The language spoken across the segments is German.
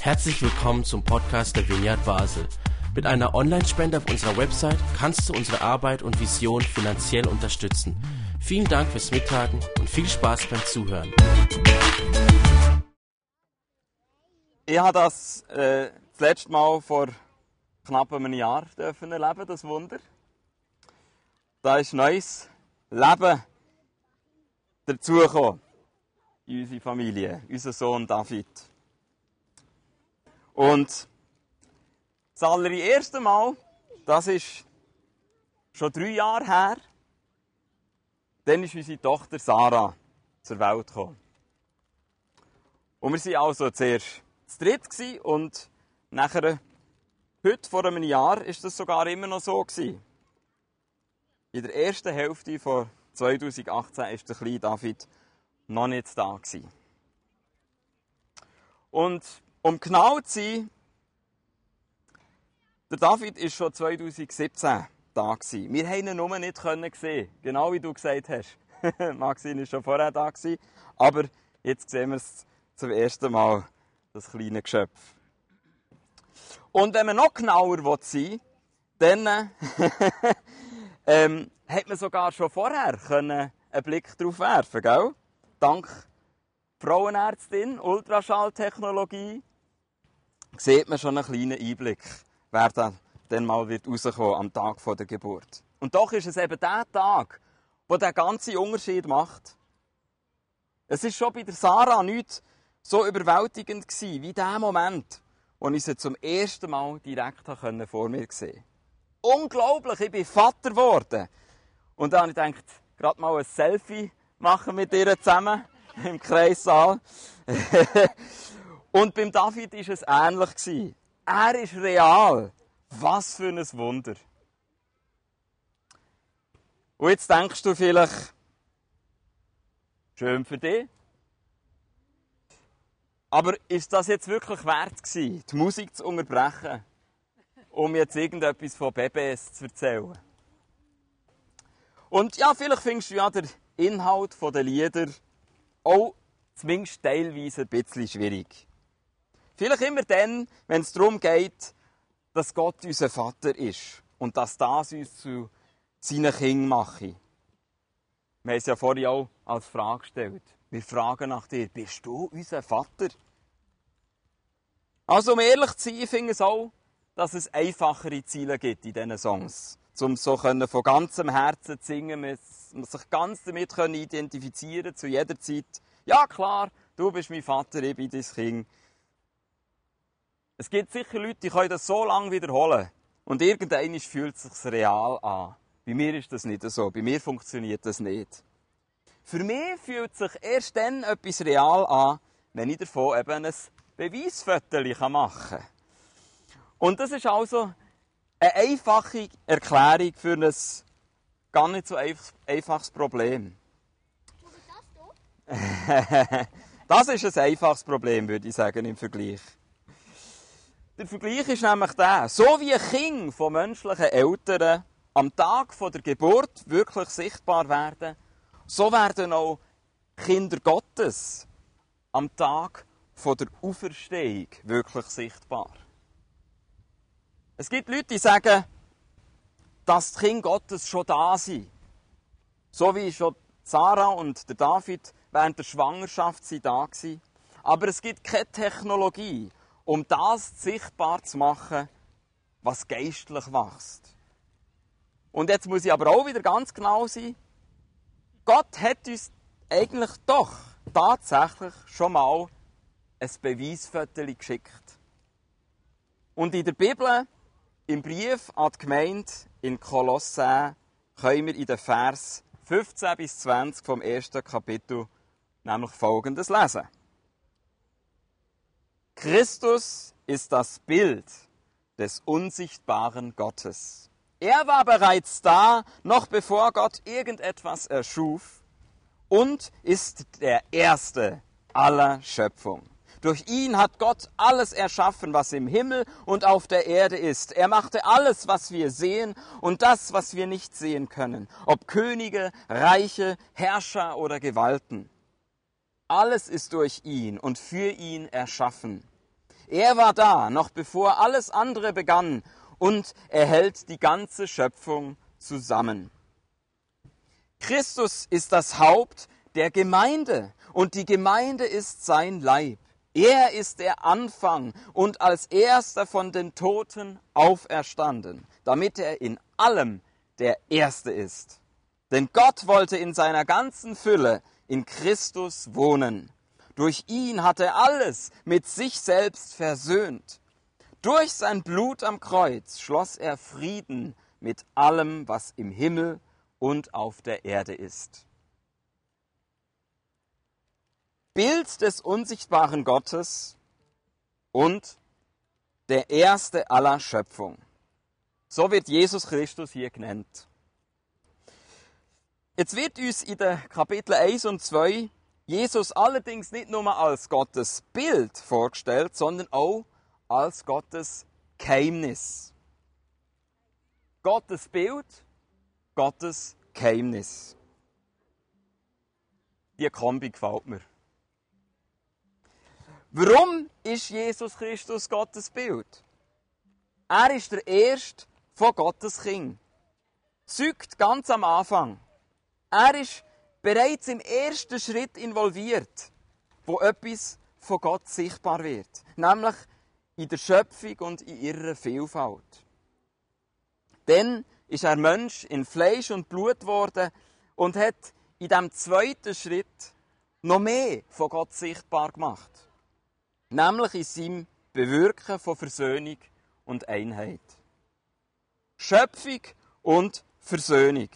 Herzlich willkommen zum Podcast der Vineyard Basel. Mit einer Online-Spende auf unserer Website kannst du unsere Arbeit und Vision finanziell unterstützen. Vielen Dank fürs Mittagen und viel Spaß beim Zuhören. Ich habe das äh, das letzte Mal vor knapp einem Jahr dürfen erleben, das Wunder. Da ist neues Leben dazugekommen in unsere Familie, unser Sohn David. Und das allererste Mal, das ist schon drei Jahre her, dann ist unsere Tochter Sarah zur Welt gekommen. Und wir waren also zuerst zu dritt und nachher, heute vor einem Jahr, ist das sogar immer noch so gewesen. In der ersten Hälfte von 2018 ist der kleine David noch nicht da gewesen. Und um genau zu sein, der David ist schon 2017 da gewesen. Wir haben ihn nur nicht sehen genau wie du gesagt hast. Maxine ist schon vorher da gewesen, aber jetzt sehen wir es zum ersten Mal, das kleine Geschöpf. Und wenn man noch genauer sein will, dann ähm, hat man sogar schon vorher einen Blick darauf werfen, gell? Dank Frauenärztin, Ultraschalltechnologie, sieht man schon einen kleinen Einblick, wer dann, dann mal wird rauskommen am Tag der Geburt. Und doch ist es eben der Tag, wo der ganze Unterschied macht. Es ist schon bei der Sarah nicht so überwältigend gewesen, wie der Moment, wo ich sie zum ersten Mal direkt vor mir gesehen Unglaublich, ich bin Vater geworden. Und dann habe ich gedacht, gerade mal ein Selfie machen mit ihr zusammen im Kreissaal. Und beim David war es ähnlich. Er ist real. Was für ein Wunder. Und jetzt denkst du vielleicht, schön für dich. Aber ist das jetzt wirklich wert gewesen, die Musik zu unterbrechen, um jetzt irgendetwas von BBS zu erzählen? Und ja, vielleicht findest du ja den Inhalt der Lieder auch zumindest teilweise ein bisschen schwierig. Vielleicht immer dann, wenn es darum geht, dass Gott unser Vater ist und dass das uns zu seinen Kindern mache. Wir haben es ja vorhin auch als Frage gestellt. Wir fragen nach dir, bist du unser Vater? Also, um ehrlich zu sein, finde ich es auch, dass es einfachere Ziele gibt in diesen Songs. Um so von ganzem Herzen zu singen, man sich ganz damit identifizieren zu jeder Zeit. Ja, klar, du bist mein Vater, ich bin dein Kind. Es gibt sicher Leute, die können das so lange wiederholen. Und irgendwann fühlt es sich real an. Bei mir ist das nicht so. Bei mir funktioniert das nicht. Für mich fühlt sich erst dann etwas real an, wenn ich davon eben ein Beweisfoto machen kann. Und das ist also eine einfache Erklärung für ein gar nicht so einfaches Problem. das ist ein einfaches Problem, würde ich sagen, im Vergleich. Der Vergleich ist nämlich der, so wie ein Kind von menschlichen Eltern am Tag der Geburt wirklich sichtbar werden, so werden auch Kinder Gottes am Tag der Auferstehung wirklich sichtbar. Es gibt Leute, die sagen, dass die Kinder Gottes schon da sind. So wie schon Sarah und David während der Schwangerschaft sind da waren. Aber es gibt keine Technologie, um das sichtbar zu machen, was geistlich wächst. Und jetzt muss ich aber auch wieder ganz genau sein. Gott hat uns eigentlich doch tatsächlich schon mal ein Beweisfoto geschickt. Und in der Bibel, im Brief an die Gemeinde in Kolossä, können wir in den Vers 15 bis 20 vom ersten Kapitel nämlich Folgendes lesen. Christus ist das Bild des unsichtbaren Gottes. Er war bereits da, noch bevor Gott irgendetwas erschuf und ist der Erste aller Schöpfung. Durch ihn hat Gott alles erschaffen, was im Himmel und auf der Erde ist. Er machte alles, was wir sehen und das, was wir nicht sehen können, ob Könige, Reiche, Herrscher oder Gewalten. Alles ist durch ihn und für ihn erschaffen. Er war da, noch bevor alles andere begann, und er hält die ganze Schöpfung zusammen. Christus ist das Haupt der Gemeinde und die Gemeinde ist sein Leib. Er ist der Anfang und als erster von den Toten auferstanden, damit er in allem der Erste ist. Denn Gott wollte in seiner ganzen Fülle in Christus wohnen. Durch ihn hat er alles mit sich selbst versöhnt. Durch sein Blut am Kreuz schloss er Frieden mit allem, was im Himmel und auf der Erde ist. Bild des unsichtbaren Gottes und der Erste aller Schöpfung. So wird Jesus Christus hier genannt. Jetzt wird uns in den Kapitel 1 und 2 Jesus allerdings nicht nur als Gottes Bild vorgestellt, sondern auch als Gottes Geheimnis. Gottes Bild, Gottes Geheimnis. Die Kombi gefällt mir. Warum ist Jesus Christus Gottes Bild? Er ist der Erste von Gottes Kind. Zeugt ganz am Anfang. Er ist bereits im ersten Schritt involviert, wo etwas von Gott sichtbar wird. Nämlich in der Schöpfung und in ihrer Vielfalt. Dann ist er Mensch in Fleisch und Blut geworden und hat in diesem zweiten Schritt noch mehr von Gott sichtbar gemacht nämlich in seinem Bewirken von Versöhnung und Einheit. Schöpfung und Versöhnung.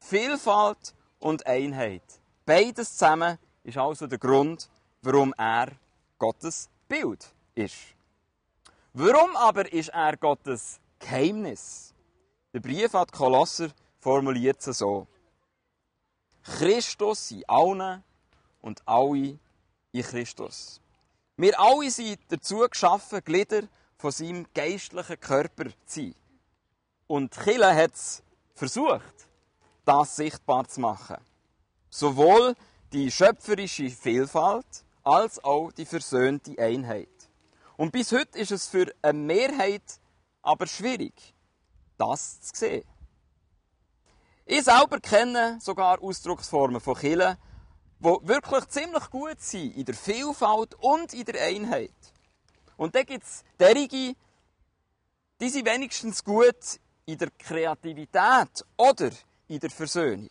Vielfalt und Einheit. Beides zusammen ist also der Grund, warum er Gottes Bild ist. Warum aber ist er Gottes Geheimnis? Der Brief an Kolosser formuliert es so. Christus in allen und alle in Christus. Wir alle sind dazu geschaffen, Glieder von seinem geistlichen Körper zu sein. Und Chile hat es versucht, das sichtbar zu machen. Sowohl die schöpferische Vielfalt als auch die versöhnte Einheit. Und bis heute ist es für eine Mehrheit aber schwierig, das zu sehen. Ich selber kenne sogar Ausdrucksformen von Kirchen, die wirklich ziemlich gut sind in der Vielfalt und in der Einheit. Und dann gibt es derige, die sind wenigstens gut in der Kreativität oder in der Versöhnung.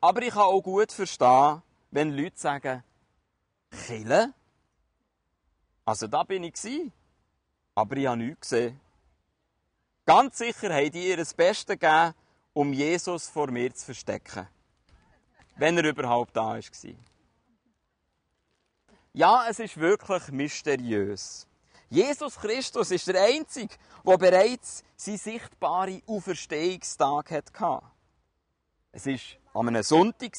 Aber ich kann auch gut verstehen, wenn Leute sagen, Kille? Also da bin ich gewesen, aber ich habe nichts gesehen. Ganz sicher haben die ihr das Beste gegeben, um Jesus vor mir zu verstecken wenn er überhaupt da war. Ja, es ist wirklich mysteriös. Jesus Christus ist der Einzige, der bereits seinen sichtbaren Auferstehungstag hatte. Es war an einem Sonntag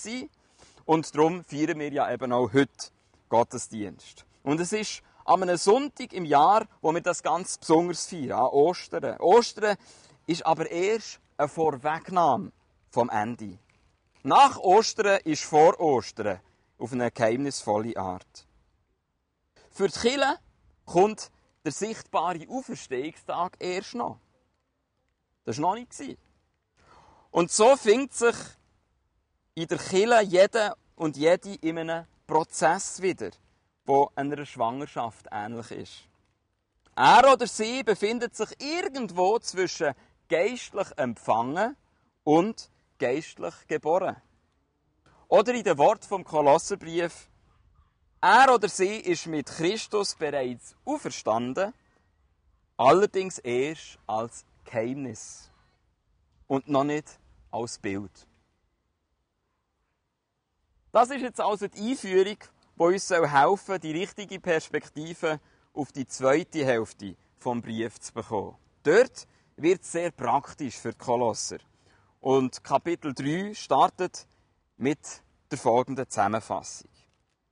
und darum feiern wir ja eben auch heute Gottesdienst. Und es ist an einem Sonntag im Jahr, wo wir das ganz besonders feiern, an Ostern. Ostern ist aber erst eine Vorwegnahme vom Ende. Nach Ostern ist vor Ostern auf eine geheimnisvolle Art. Für die Kirche kommt der sichtbare Auferstehungstag erst noch. Das war noch nicht. Und so findet sich in der Kirche jeder und jede in einem Prozess wieder, der einer Schwangerschaft ähnlich ist. Er oder sie befindet sich irgendwo zwischen geistlich empfangen und geistlich geboren. Oder in dem Wort vom Kolosserbrief, er oder sie ist mit Christus bereits auferstanden, allerdings erst als Geheimnis und noch nicht als Bild. Das ist jetzt also die Einführung, die uns helfen soll, die richtige Perspektive auf die zweite Hälfte vom Brief zu bekommen. Dort wird es sehr praktisch für die Kolosser. Und Kapitel 3 startet mit der folgenden Zusammenfassung.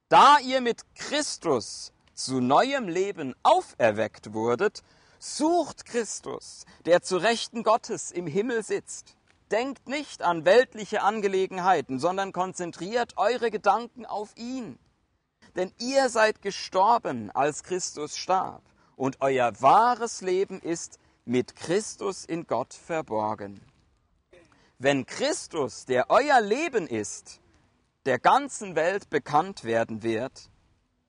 Da ihr mit Christus zu neuem Leben auferweckt wurdet, sucht Christus, der zu Rechten Gottes im Himmel sitzt. Denkt nicht an weltliche Angelegenheiten, sondern konzentriert eure Gedanken auf ihn. Denn ihr seid gestorben, als Christus starb, und euer wahres Leben ist mit Christus in Gott verborgen. Wenn Christus, der euer Leben ist, der ganzen Welt bekannt werden wird,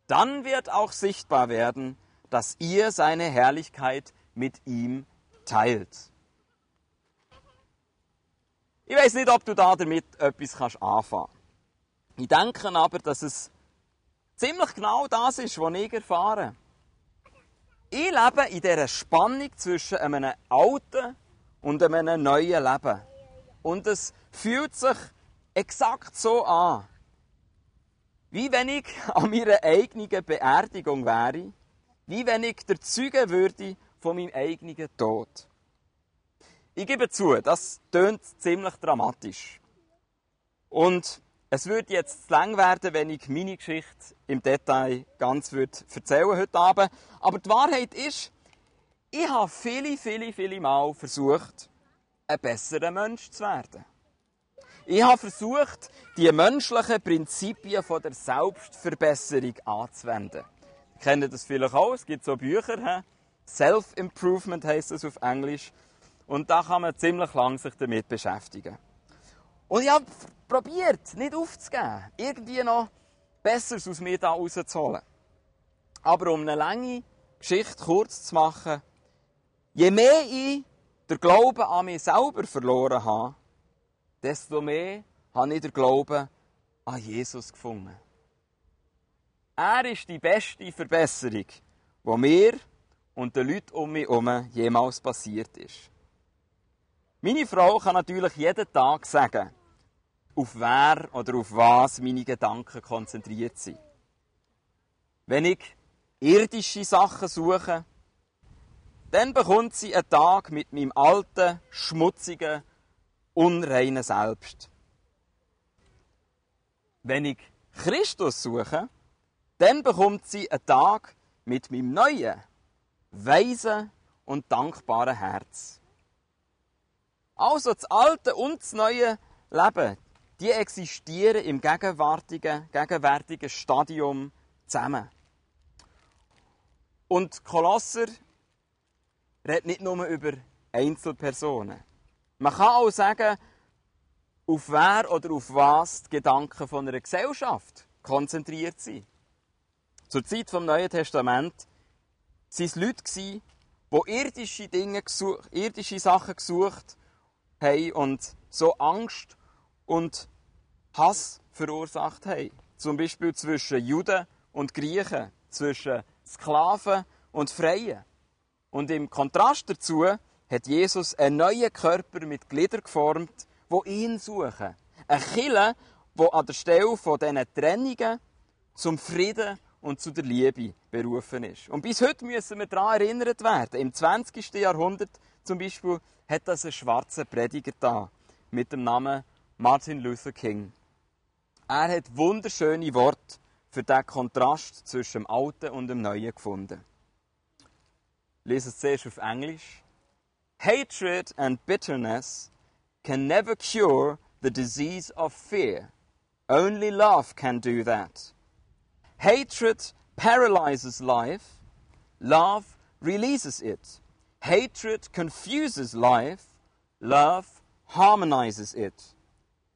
dann wird auch sichtbar werden, dass ihr seine Herrlichkeit mit ihm teilt. Ich weiß nicht, ob du da damit etwas kannst anfangen Ich denke aber, dass es ziemlich genau das ist, was ich erfahre. Ich lebe in dieser Spannung zwischen einem alten und einem neuen Leben. Und es fühlt sich exakt so an, wie wenn ich an meiner eigenen Beerdigung wäre, wie wenn ich der Zeuge würde von meinem eigenen Tod. Ich gebe zu, das tönt ziemlich dramatisch. Und es würde jetzt zu lang werden, wenn ich meine Geschichte im Detail ganz würde erzählen heute Abend. Aber die Wahrheit ist, ich habe viele, viele, viele Mal versucht, ein besserer Mensch zu werden. Ich habe versucht, die menschlichen Prinzipien der Selbstverbesserung anzuwenden. Ihr kennt das vielleicht auch, es gibt so Bücher, Self-Improvement heißt es auf Englisch. Und da kann man ziemlich lang sich damit beschäftigen. Und ich habe probiert, nicht aufzugeben, irgendwie noch Besseres aus mir da rauszuholen. Aber um eine lange Geschichte kurz zu machen, je mehr ich den Glauben an mich selber verloren habe, desto mehr habe ich den Glauben an Jesus gefunden. Er ist die beste Verbesserung, die mir und den Leuten um mich herum jemals passiert ist. Meine Frau kann natürlich jeden Tag sagen, auf wer oder auf was meine Gedanken konzentriert sind. Wenn ich irdische Sachen suche, dann bekommt sie einen Tag mit meinem alten, schmutzigen, unreinen Selbst. Wenn ich Christus suche, dann bekommt sie einen Tag mit meinem neuen, weisen und dankbaren Herz. Also das alte und das neue Leben, die existieren im gegenwärtigen, gegenwärtigen Stadium zusammen. Und Kolosser redet nicht nur über Einzelpersonen. Man kann auch sagen, auf wer oder auf was die Gedanken von einer Gesellschaft konzentriert sind. Zur Zeit vom Neuen Testament waren es Leute, die irdische, Dinge, irdische Sachen gesucht haben und so Angst und Hass verursacht haben. Zum Beispiel zwischen Juden und Griechen, zwischen Sklaven und Freien. Und im Kontrast dazu hat Jesus einen neuen Körper mit Gliedern geformt, wo ihn suchen. Ein Kille, wo an der Stelle von diesen Trennungen zum Frieden und zu der Liebe berufen ist. Und bis heute müssen wir daran erinnert werden. Im 20. Jahrhundert zum Beispiel hat das ein schwarzer Prediger da mit dem Namen Martin Luther King. Er hat wunderschöne Worte für den Kontrast zwischen dem Alten und dem Neuen gefunden. Ich lese es zuerst auf Englisch. Hatred and bitterness can never cure the disease of fear. Only love can do that. Hatred paralyzes life. Love releases it. Hatred confuses life, love harmonizes it.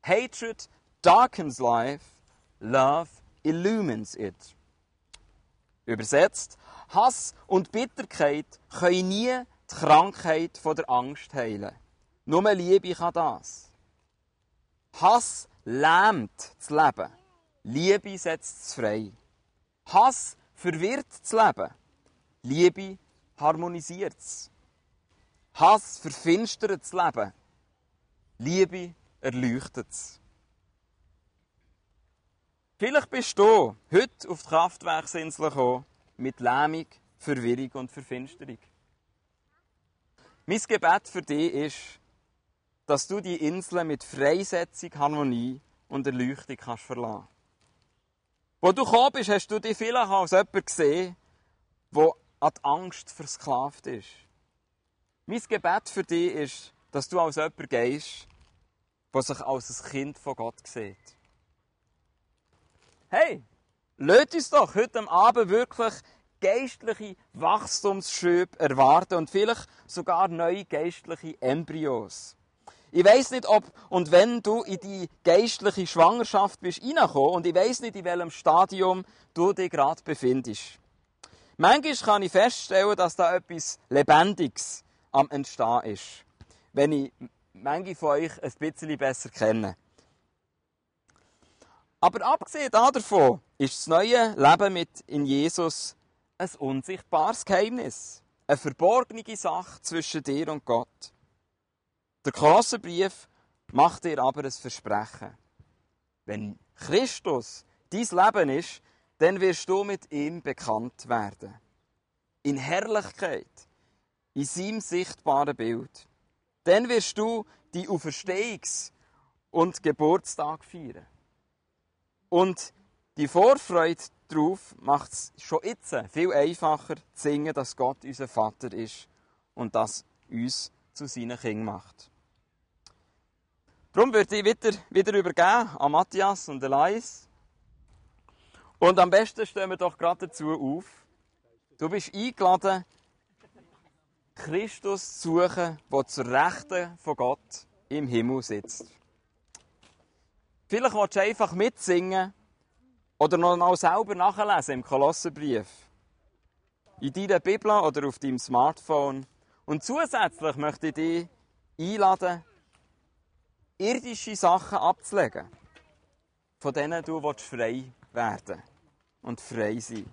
Hatred darkens life, love illumines it. Übersetzt, Hass und Bitterkeit können nie die Krankheit von der Angst heilen. Nur Liebe kann das. Hass lähmt das Leben. Liebe setzt es frei. Hass verwirrt das Leben. Liebe harmonisiert es. Hass verfinstert das Leben. Liebe erleuchtet es. Vielleicht bist du heute auf die Kraftwerksinsel gekommen mit Lähmung, Verwirrung und Verfinsterung. Mein Gebet für dich ist, dass du die Insel mit Freisetzung, Harmonie und Erleuchtung kannst verlassen. Wo du gekommen bist, hast du dich vielleicht als jemand gesehen, der an die Angst versklavt ist. Mein Gebet für dich ist, dass du als jemand gehst, das sich als ein Kind von Gott sieht. Hey, lasst uns doch heute Abend wirklich geistliche Wachstumsschübe erwarten und vielleicht sogar neue geistliche Embryos. Ich weiß nicht, ob und wenn du in die geistliche Schwangerschaft bist reingekommen und ich weiß nicht, in welchem Stadium du dich gerade befindest. Manchmal kann ich feststellen, dass da etwas Lebendiges am Entstehen ist, wenn ich manche von euch ein bisschen besser kenne. Aber abgesehen davon ist das neue Leben mit in Jesus ein unsichtbares Geheimnis, eine verborgene Sache zwischen dir und Gott. Der Kolosserbrief macht dir aber ein Versprechen. Wenn Christus dein Leben ist, dann wirst du mit ihm bekannt werden. In Herrlichkeit, in seinem sichtbaren Bild. Dann wirst du die Auferstehungs- und Geburtstag feiern. Und die Vorfreude darauf macht es schon jetzt viel einfacher zu singen, dass Gott unser Vater ist und das uns zu seinen Kindern macht. Darum würde ich wieder, wieder übergeben an Matthias und Elias. Und am besten stehen wir doch gerade dazu auf. Du bist eingeladen, Christus zu suchen, der zur Rechten von Gott im Himmel sitzt. Vielleicht willst du einfach mitsingen oder noch mal selber nachlesen im Kolosserbrief. In deiner Bibel oder auf deinem Smartphone. Und zusätzlich möchte ich dich einladen, irdische Sachen abzulegen, von denen du frei werden und frei sein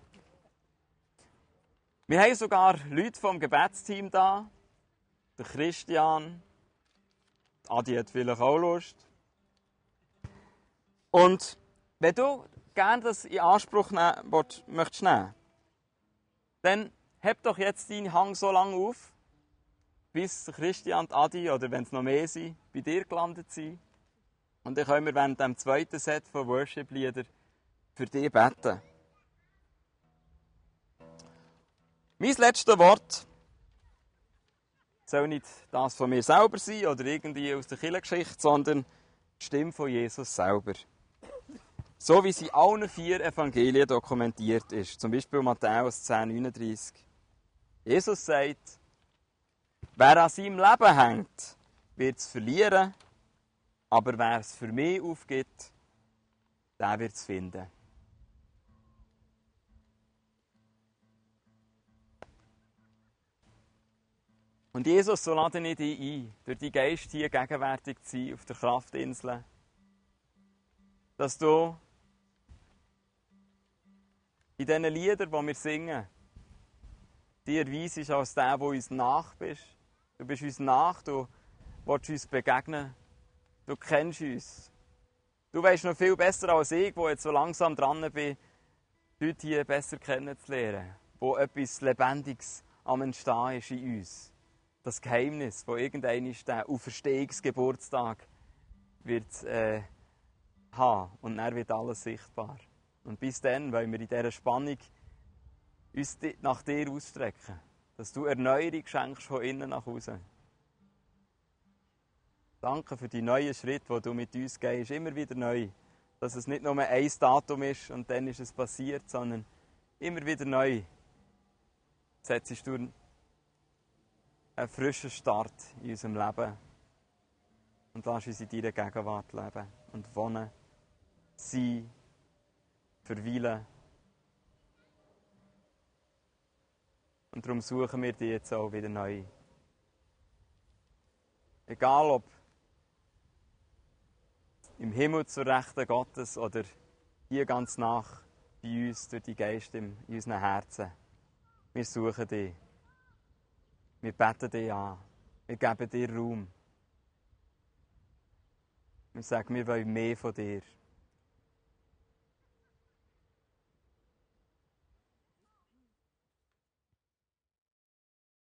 Wir haben sogar Leute vom Gebetsteam da, der Christian, Adi hat vielleicht auch Lust. Und wenn du gerne das in Anspruch nehmen möchtest, dann heb doch jetzt deinen Hang so lange auf, bis Christian und Adi, oder wenn es noch mehr sind, bei dir gelandet sind. Und dann können wir während dem zweiten Set von Worship-Lieder für dich beten. Mein letztes Wort soll nicht das von mir selber sein oder irgendwie aus der Kirchengeschichte, sondern die Stimme von Jesus selber. So wie sie in allen vier Evangelien dokumentiert ist. Zum Beispiel Matthäus 10,39. Jesus sagt, Wer an seinem Leben hängt, wird es verlieren, aber wer es für mich aufgibt, der wird es finden. Und Jesus, so lade ich dich ein, durch die Geist hier gegenwärtig zu sein auf der Kraftinsel, dass du in diesen Liedern, die wir singen, dir weisest als der, der uns nach bist, Du bist uns nach, du willst uns begegnen. Du kennst uns. Du weißt noch viel besser als ich, wo jetzt so langsam dran bin, Leute hier besser kennenzulernen. Wo etwas Lebendiges am Entstehen ist in uns. Das Geheimnis, wo irgendein ist, der Auferstehungsgeburtstag wird äh, haben. Und dann wird alles sichtbar. Und bis dann wollen wir in dieser Spannung uns nach dir ausstrecken dass du Erneuerung schenkst von innen nach außen. Danke für die neuen Schritte, die du mit uns gehst, immer wieder neu. Dass es nicht nur ein Datum ist und dann ist es passiert, sondern immer wieder neu. Setzt du einen frischen Start in unserem Leben und lass uns in deiner Gegenwart leben und wohnen, sein, verweilen Und darum suchen wir die jetzt auch wieder neu. Egal ob im Himmel zur Rechten Gottes oder hier ganz nach bei uns durch die Geist in unseren Herzen. Wir suchen dich. Wir beten dich an. Wir geben dir Raum. Wir sagen, wir wollen mehr von dir.